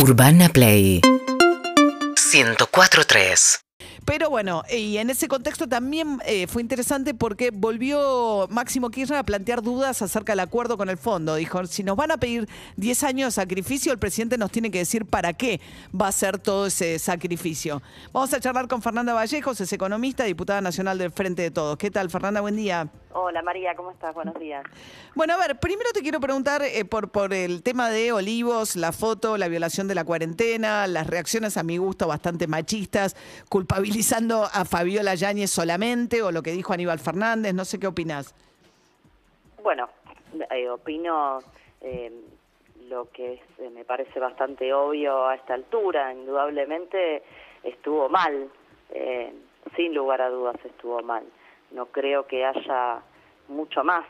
Urbana Play. 104.3 Pero bueno, y en ese contexto también eh, fue interesante porque volvió Máximo Kirchner a plantear dudas acerca del acuerdo con el fondo. Dijo, si nos van a pedir 10 años de sacrificio, el presidente nos tiene que decir para qué va a ser todo ese sacrificio. Vamos a charlar con Fernanda Vallejos, es economista, diputada nacional del Frente de Todos. ¿Qué tal, Fernanda? Buen día. Hola María, ¿cómo estás? Buenos días. Bueno, a ver, primero te quiero preguntar eh, por, por el tema de Olivos, la foto, la violación de la cuarentena, las reacciones a mi gusto bastante machistas, culpabilizando a Fabiola Yáñez solamente o lo que dijo Aníbal Fernández, no sé qué opinas. Bueno, eh, opino eh, lo que eh, me parece bastante obvio a esta altura, indudablemente estuvo mal, eh, sin lugar a dudas estuvo mal. No creo que haya mucho más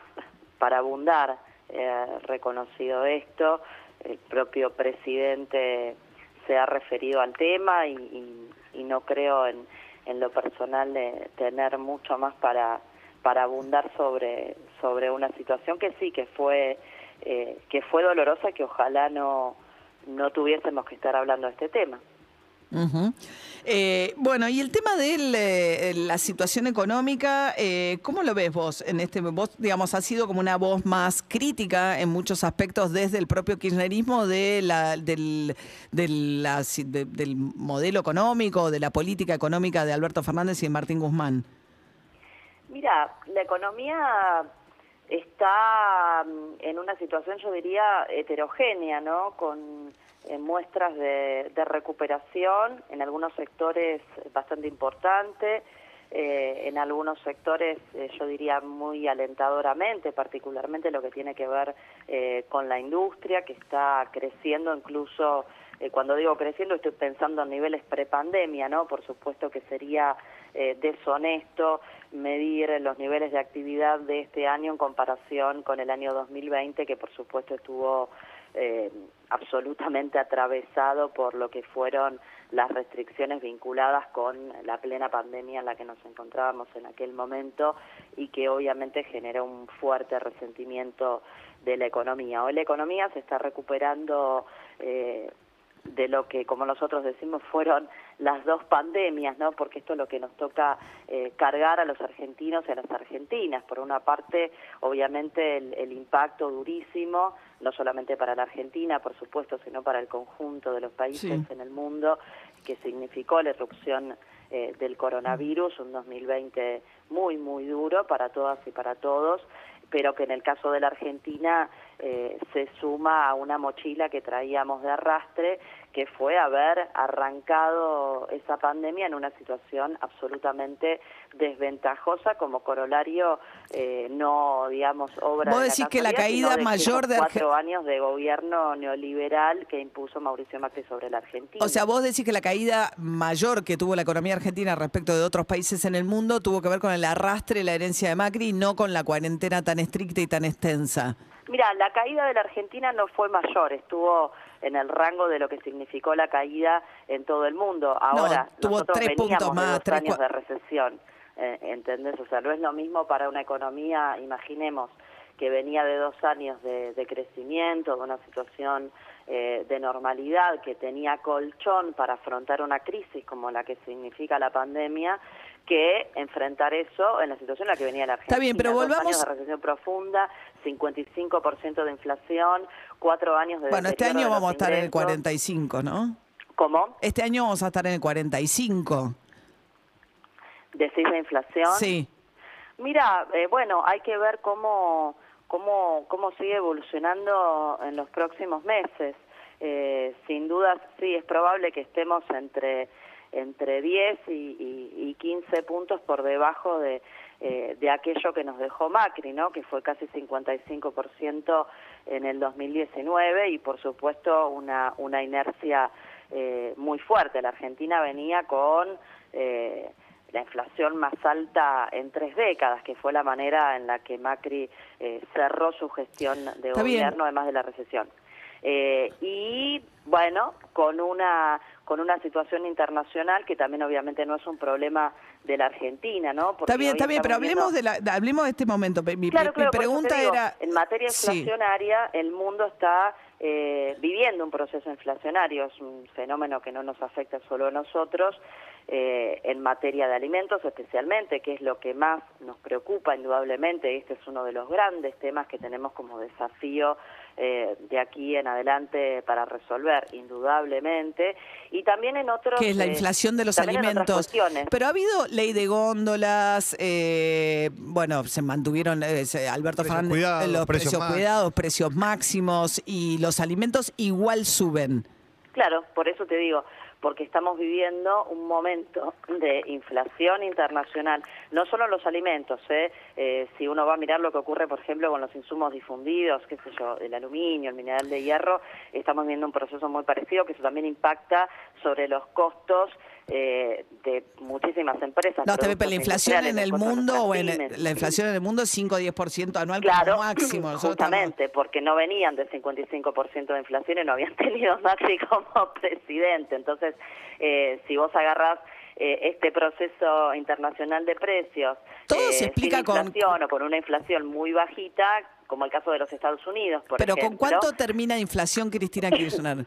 para abundar eh, reconocido esto. El propio presidente se ha referido al tema y- y no creo en, en lo personal de tener mucho más para para abundar sobre sobre una situación que sí que fue eh, que fue dolorosa que ojalá no no tuviésemos que estar hablando de este tema. Ujú. Eh, bueno, y el tema de eh, la situación económica, eh, ¿cómo lo ves vos? En este, vos, digamos, has sido como una voz más crítica en muchos aspectos desde el propio kirchnerismo de la, del, del modelo económico, de la política económica de Alberto Fernández y de Martín Guzmán. Mira, la economía está mm, en una situación, yo diría, heterogénea, ¿no? Con eh, muestras de, de recuperación en algunos sectores bastante importante, eh, en algunos sectores, eh, yo diría, muy alentadoramente, particularmente lo que tiene que ver eh, con la industria, que está creciendo incluso, eh, cuando digo creciendo, estoy pensando en niveles prepandemia, ¿no? Por supuesto que sería eh, deshonesto medir los niveles de actividad de este año en comparación con el año 2020, que por supuesto estuvo eh, absolutamente atravesado por lo que fueron las restricciones vinculadas con la plena pandemia en la que nos encontrábamos en aquel momento y que obviamente generó un fuerte resentimiento de la economía. Hoy la economía se está recuperando eh, de lo que, como nosotros decimos, fueron las dos pandemias, ¿no? Porque esto es lo que nos toca eh, cargar a los argentinos y a las argentinas. Por una parte, obviamente, el, el impacto durísimo, no solamente para la Argentina, por supuesto, sino para el conjunto de los países Sí. en el mundo, que significó la erupción eh, del coronavirus, un 2020 muy, muy duro para todas y para todos, pero que en el caso de la Argentina eh, se suma a una mochila que traíamos de arrastre, que fue haber arrancado esa pandemia en una situación absolutamente desventajosa como corolario, eh, no, digamos, obra Vos de decís que la casualidad, sino caída de mayor de cuatro años de gobierno neoliberal que impuso Mauricio Macri sobre la Argentina. O sea, vos decís que la caída mayor que tuvo la economía argentina respecto de otros países en el mundo tuvo que ver con el arrastre, la herencia de Macri, y no con la cuarentena tan estricta y tan extensa. Mira, la caída de la Argentina no fue mayor, estuvo en el rango de lo que significó la caída en todo el mundo. Ahora, tuvo nosotros tres veníamos puntos más, de dos tres, años de recesión, eh, ¿entendés? O sea, no es lo mismo para una economía, imaginemos, que venía de dos años de, de crecimiento, de una situación eh, de normalidad, que tenía colchón para afrontar una crisis como la que significa la pandemia, que enfrentar eso en la situación en la que venía la Argentina. Está bien, pero Dos volvamos- años de recesión profunda, 55% de inflación, cuatro años de Bueno, este año vamos a estar en el ingresos. 45, ¿no? ¿Cómo? Este año vamos a estar en el 45. ¿Decís la inflación? Sí. Mira, eh, bueno, hay que ver cómo, cómo, cómo sigue evolucionando en los próximos meses. Eh, sin duda, sí, es probable que estemos entre, entre 10 y, y- y 15 puntos por debajo de, eh, de aquello que nos dejó Macri, ¿no? que fue casi 55% en el 2019 y, por supuesto, una, una inercia eh, muy fuerte. La Argentina venía con... Eh, la inflación más alta en tres décadas, que fue la manera en la que Macri eh, cerró su gestión de Está bien. gobierno, además de la recesión. Eh, y bueno, con una con una situación internacional que también obviamente no es un problema de la Argentina, ¿no? Porque Está bien, está bien, pero hablemos viendo- de, la, hablemos de este momento. Mi, Claro, claro, pregunta digo, era... En materia Sí. inflacionaria, el mundo está eh, viviendo un proceso inflacionario, es un fenómeno que no nos afecta solo a nosotros, eh, en materia de alimentos especialmente, que es lo que más nos preocupa indudablemente, este es uno de los grandes temas que tenemos como desafío eh, de aquí en adelante para resolver, indudablemente, y también en otros... Que es la eh, inflación de los alimentos. Pero ha habido ley de góndolas, eh, bueno, se mantuvieron, eh, Alberto Precios Fernández, cuidados, los precios precios cuidados, precios máximos y los alimentos igual suben. Claro, por eso te digo, porque estamos viviendo un momento de inflación internacional, no solo los alimentos, ¿eh? Eh, si uno va a mirar lo que ocurre, por ejemplo, con los insumos difundidos, qué sé yo, el aluminio, el mineral de hierro, estamos viendo un proceso muy parecido que eso también impacta sobre los costos eh, de muchísimas empresas. No, pero la inflación en el mundo, o en la inflación en el mundo es 5 o 10% anual Claro, como máximo. Nosotros estamos- justamente, porque no venían del 55% de inflación y no habían tenido Macri como presidente. Entonces, eh, si vos agarrás eh, este proceso internacional de precios Todo eh, se explica sin con- inflación o con una inflación muy bajita, como el caso de los Estados Unidos, por Pero ¿con cuánto termina inflación Cristina Kirchner?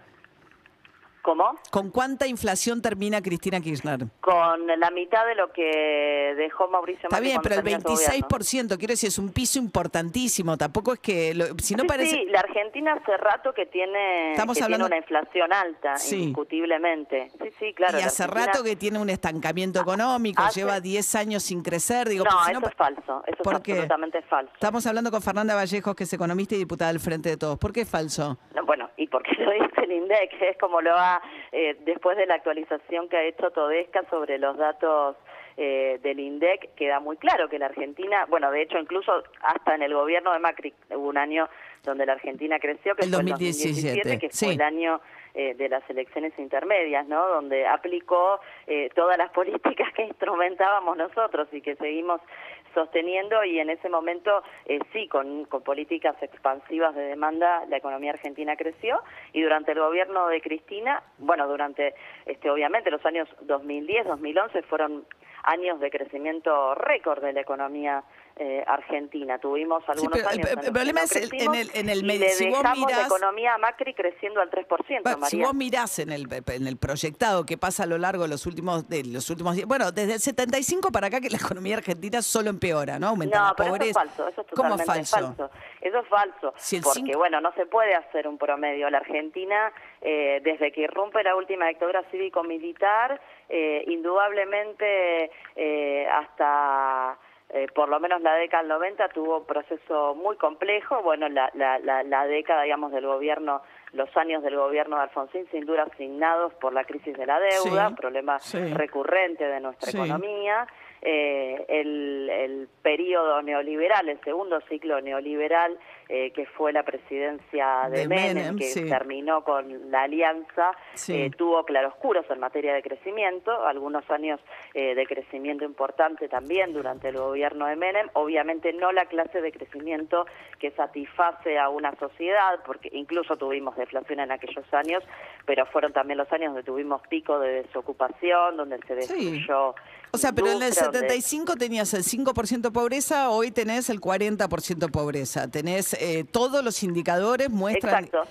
¿Cómo? ¿Con cuánta inflación termina Cristina Kirchner? Con la mitad de lo que dejó Mauricio Está Macri bien, cuando pero el terminó su gobierno. 26%, quiero decir, es un piso importantísimo. Tampoco es que, lo- si no Sí, parece... sí, la Argentina hace rato que tiene, Estamos que hablando- tiene una inflación alta, Sí. indiscutiblemente. Sí, sí, claro. y hace Argentina- rato que tiene un estancamiento económico, hace- lleva 10 años sin crecer. Digo, no, porque si eso no, es falso, eso ¿Por es absolutamente falso. Estamos hablando con Fernanda Vallejos, que es economista y diputada del Frente de Todos. ¿Por qué es falso? No, Bueno, y porque lo dice el INDEC, es como lo ha, eh, después de la actualización que ha hecho Todesca sobre los datos eh, del INDEC, queda muy claro que la Argentina, bueno, de hecho incluso hasta en el gobierno de Macri hubo un año donde la Argentina creció, que El fue el 2017, 2017, que sí. fue el año eh, de las elecciones intermedias, ¿no? Donde aplicó eh, todas las políticas que instrumentábamos nosotros y que seguimos sosteniendo y en ese momento eh, sí, con, con políticas expansivas de demanda, la economía argentina creció y durante el gobierno de Cristina, bueno, durante, este, obviamente, los años 2010, 2011 fueron años de crecimiento récord de la economía eh, argentina. Tuvimos algunos pero el- años el los que problema no es el- en el- en el medio- si vos dejamos la mirás- economía Macri creciendo al 3%, Bueno, si María. vos mirás en el, en el proyectado que pasa a lo largo de los últimos de los últimos bueno, desde el 75 para acá que la economía argentina solo empeora, ¿no? Aumenta No, la pero eso es pobreza. falso, eso es ¿Cómo totalmente falso? Eso es falso, Si porque cinco- bueno, no se puede hacer un promedio. La Argentina, eh, desde que irrumpe la última dictadura cívico-militar, eh, indudablemente eh, hasta eh, por lo menos la década del 90 tuvo un proceso muy complejo. Bueno, la, la, la, la década, digamos, del gobierno, los años del gobierno de Alfonsín, sin duda asignados por la crisis de la deuda, Sí, problema sí. recurrente de nuestra Sí. economía eh, el, el periodo neoliberal, el segundo ciclo neoliberal, eh, que fue la presidencia de, De Menem, Menem, que sí. terminó con la alianza, Sí. eh, tuvo claroscuros en materia de crecimiento, algunos años eh, de crecimiento importante también durante el gobierno de Menem, obviamente no la clase de crecimiento que satisface a una sociedad, porque incluso tuvimos deflación en aquellos años, pero fueron también los años donde tuvimos pico de desocupación, donde se Sí. destruyó O sea, pero en el industria, donde- 75 tenías el 5% pobreza, hoy tenés el 40% pobreza. Tenés eh, todos los indicadores muestran Exacto.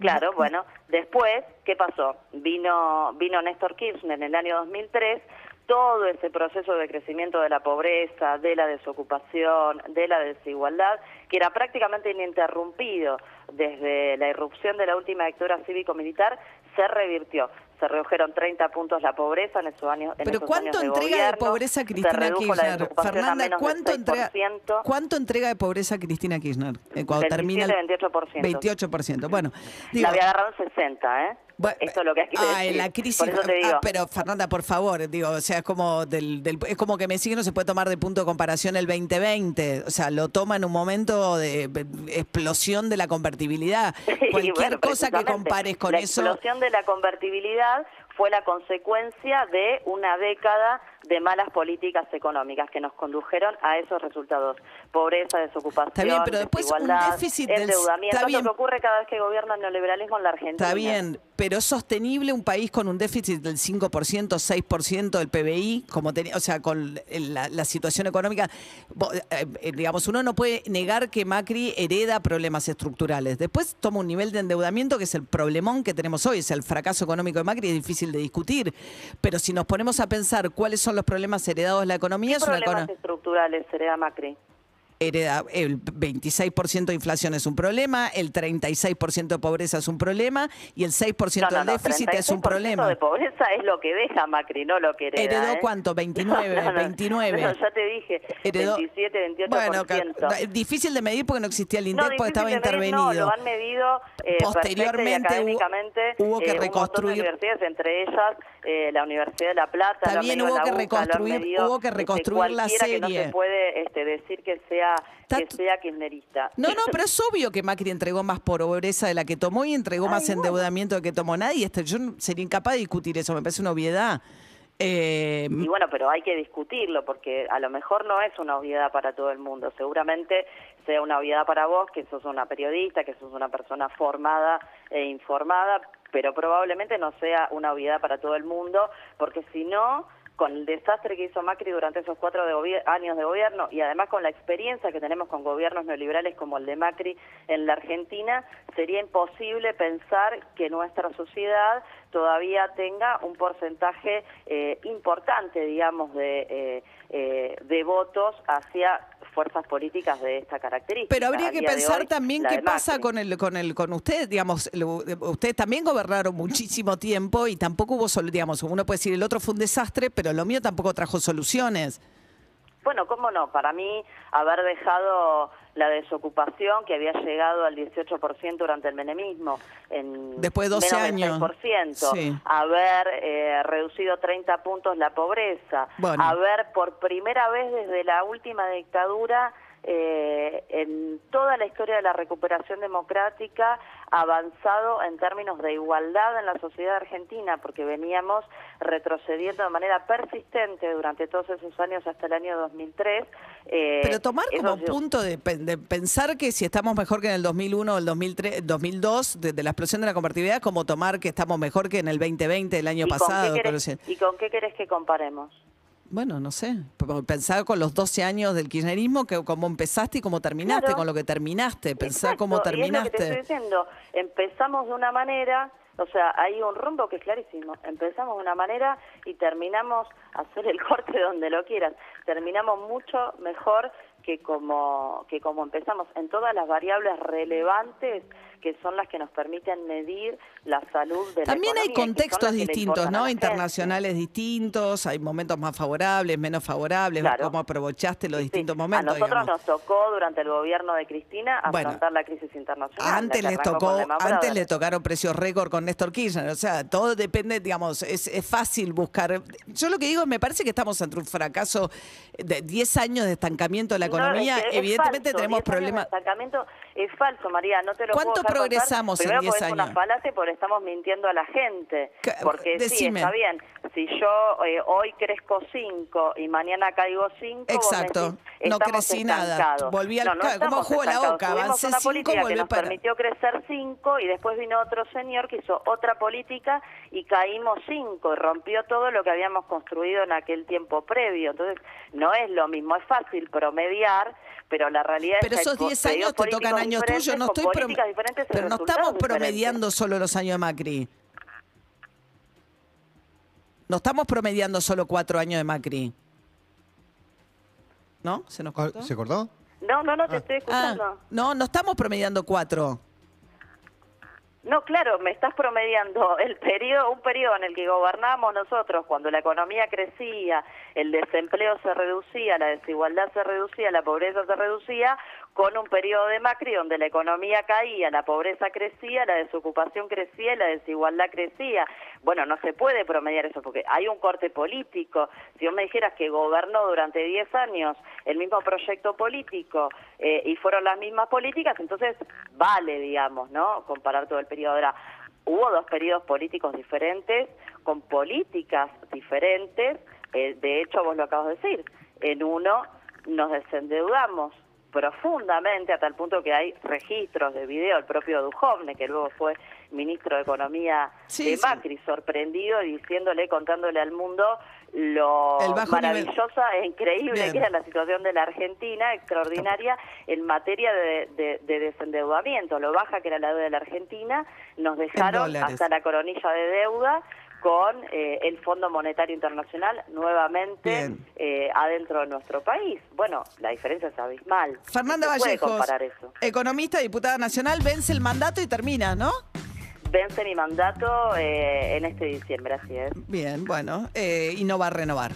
Claro, bueno, después, ¿qué pasó? Vino vino Néstor Kirchner en el año 2003, todo ese proceso de crecimiento de la pobreza, de la desocupación, de la desigualdad, que era prácticamente ininterrumpido desde la irrupción de la última dictadura cívico-militar, se revirtió. Se redujeron 30 puntos la pobreza en esos años. en Pero esos ¿cuánto años de entrega de pobreza Cristina la Kirchner? Fernanda, ¿cuánto entrega, 6%. ¿cuánto entrega de pobreza Cristina Kirchner? Eh, cuando termina el 27, 28%. 28%. Bueno, digo, la había agarrado en 60, ¿eh? Bueno, Esto es lo que hay que ah, decir. en la crisis. Por eso te ah, pero Fernanda, por favor, digo, o sea, es como del, del- es como que me sigue no se puede tomar de punto de comparación el 2020, o sea, lo toma en un momento de explosión de la convertibilidad. Cualquier bueno, cosa que compares con la eso. explosión de la convertibilidad fue la consecuencia de una década de malas políticas económicas que nos condujeron a esos resultados. Pobreza, desocupación, está bien, pero después desigualdad, un déficit endeudamiento, está bien. lo que ocurre cada vez que gobierna el neoliberalismo en la Argentina. Está bien, pero es sostenible un país con un déficit del 5%, 6% del PBI, como tenía, o sea, con la, la situación económica, eh, eh, digamos, uno no puede negar que Macri hereda problemas estructurales. Después toma un nivel de endeudamiento que es el problemón que tenemos hoy, es el fracaso económico de Macri, es difícil de discutir. Pero si nos ponemos a pensar cuáles son los problemas heredados de la economía, ¿Qué es una problemas estructurales hereda Macri? Hereda, el 26% de inflación es un problema, el 36% de pobreza es un problema y el 6% No, no, del no, déficit es un 36% problema. de pobreza es lo que deja Macri, no lo que hereda. ¿Heredó ¿eh? cuánto? 29, No, no, no. 29. No, ya te dije, Heredó- 27, 28%. Bueno, difícil de medir porque no existía el INDEC porque estaba intervenido. No, lo han medido eh, Posteriormente y hubo- académicamente. hubo que eh, un montón de reconstruir- universidades, entre ellas eh, la Universidad de La Plata. También hubo la que UCA, medido, hubo que este, reconstruir la que no serie. se puede este, decir que sea, que Está- sea kirchnerista. No, no, pero es obvio que Macri entregó más pobreza de la que tomó y entregó Ay, más bueno. endeudamiento de que tomó nadie. Este, yo sería incapaz de discutir eso, me parece una obviedad. Eh, Y bueno, pero hay que discutirlo porque a lo mejor no es una obviedad para todo el mundo. Seguramente sea una obviedad para vos, que sos una periodista, que sos una persona formada e informada, pero probablemente no sea una obviedad para todo el mundo, porque si no, con el desastre que hizo Macri durante esos cuatro años de gobierno y además con la experiencia que tenemos con gobiernos neoliberales como el de Macri en la Argentina, sería imposible pensar que nuestra sociedad todavía tenga un porcentaje eh, importante, digamos, de, eh, eh, de votos hacia fuerzas políticas de esta característica. Pero habría que pensar hoy, también qué pasa con el con el con usted, digamos, ustedes también gobernaron muchísimo tiempo y tampoco hubo digamos, uno puede decir el otro fue un desastre, pero lo mío tampoco trajo soluciones. Bueno, cómo no, para mí haber dejado la desocupación que había llegado al 18% durante el menemismo en Después de 12 menos años. del 6%, Sí. haber eh, reducido 30 puntos la pobreza, Bueno. haber por primera vez desde la última dictadura eh, en toda la historia de la recuperación democrática avanzado en términos de igualdad en la sociedad argentina, porque veníamos retrocediendo de manera persistente durante todos esos años hasta el año 2003. eh, Pero tomar como esos- punto de, de pensar que si estamos mejor que en el 2001 o el 2003, 2002, de, de la explosión de la convertibilidad, como tomar que estamos mejor que en el 2020, el año ¿y con pasado. qué querés- ¿Y con qué querés que comparemos? Bueno, no sé. Pensar con los 12 años del kirchnerismo, que cómo empezaste y cómo terminaste, Claro. con lo que terminaste. Pensar Exacto, cómo y es lo que te terminaste. estoy diciendo. Empezamos de una manera, o sea, hay un rumbo que es clarísimo. Empezamos de una manera y terminamos, hacer el corte donde lo quieras, terminamos mucho mejor que como, que como empezamos en todas las variables relevantes que son las que nos permiten medir la salud de la También hay economía, son contextos distintos, a ¿no? la. Internacionales distintos, hay momentos más favorables, menos favorables, Claro. cómo aprovechaste los Sí, distintos A momentos. nosotros digamos. nos tocó durante el gobierno de Cristina Bueno, afrontar la crisis internacional. Antes la les tocó, antes le tocaron precios récord con Néstor Kirchner. O sea, todo depende, digamos, es, es fácil buscar. Yo lo que digo, me parece que estamos ante un fracaso de 10 años de estancamiento de la No, economía. es que es Evidentemente falso, tenemos 10 años de problemas. estancamiento es falso, María, no te lo ¿Cuánto puedo progresamos en Primero 10 porque es una años? falacia porque estamos mintiendo a la gente. Porque Decime. sí, está bien. Si yo eh, hoy crezco 5 y mañana caigo 5, Exacto. No crecí nada. Volví al no, no ¿cómo jugó la? Tuvimos Avancé una cinco, política que volví nos para- permitió crecer 5 y después vino otro señor que hizo otra política y caímos 5 y rompió todo lo que habíamos construido en aquel tiempo previo. Entonces, no es lo mismo, es fácil promediar, pero la realidad Pero es que esos 10 po- años te tocan años tuyos, no estoy prom- diferentes pero no estamos promediando solo los años de Macri. No estamos promediando solo cuatro años de Macri. ¿No? ¿Se nos cortó? ¿Se cortó? No, no, no te estoy Ah, escuchando. no, no estamos promediando cuatro. No, claro, me estás promediando el periodo, un periodo en el que gobernamos nosotros, cuando la economía crecía, el desempleo se reducía, la desigualdad se reducía, la pobreza se reducía, con un periodo de Macri donde la economía caía, la pobreza crecía, la desocupación crecía y la desigualdad crecía. Bueno, no se puede promediar eso porque hay un corte político. Si vos me dijeras que gobernó durante 10 años el mismo proyecto político eh, y fueron las mismas políticas, entonces vale, digamos, ¿no? Comparar todo el periodo. Ahora, hubo dos periodos políticos diferentes, con políticas diferentes, Eh, de hecho, vos lo acabas de decir, en uno nos desendeudamos profundamente a tal punto que hay registros de video, el propio Dujovne, que luego fue ministro de Economía de Macri, sorprendido diciéndole, contándole al mundo lo maravillosa e increíble que era la situación de la Argentina, extraordinaria en materia de, desendeudamiento, lo baja que era la deuda de la Argentina, nos dejaron hasta la coronilla de deuda con eh, el Fondo Monetario Internacional nuevamente eh, adentro de nuestro país. Bueno, la diferencia es abismal. Fernanda Vallejos, economista, diputada nacional, vence el mandato y termina, ¿no? Vence mi mandato eh, en este diciembre, así es. Bien, bueno, y no va a renovar.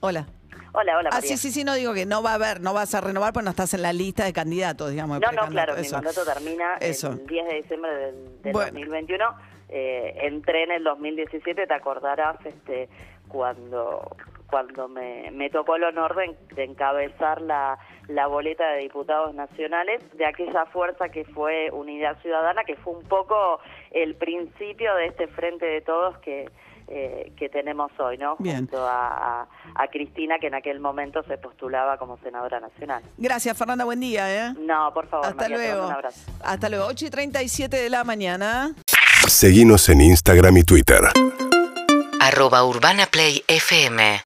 Hola. Hola, hola. Ah, sí, sí, sí, no digo que no va a haber, no vas a renovar, pues no estás en la lista de candidatos, digamos. No, no, claro, mi mandato termina el 10 de diciembre del, 2021. Eh, entré en el 2017, te acordarás, este, cuando cuando me, me tocó el honor de, encabezar la, la boleta de diputados nacionales de aquella fuerza que fue Unidad Ciudadana, que fue un poco el principio de este frente de todos que, eh, que tenemos hoy, ¿no? Junto a, Cristina, que en aquel momento se postulaba como senadora nacional. Gracias, Fernanda, buen día, ¿eh? No, por favor, Hasta luego. Un abrazo. Hasta luego, 8 y 37 de la mañana. Seguimos en Instagram y Twitter. Arroba Urbana Play FM.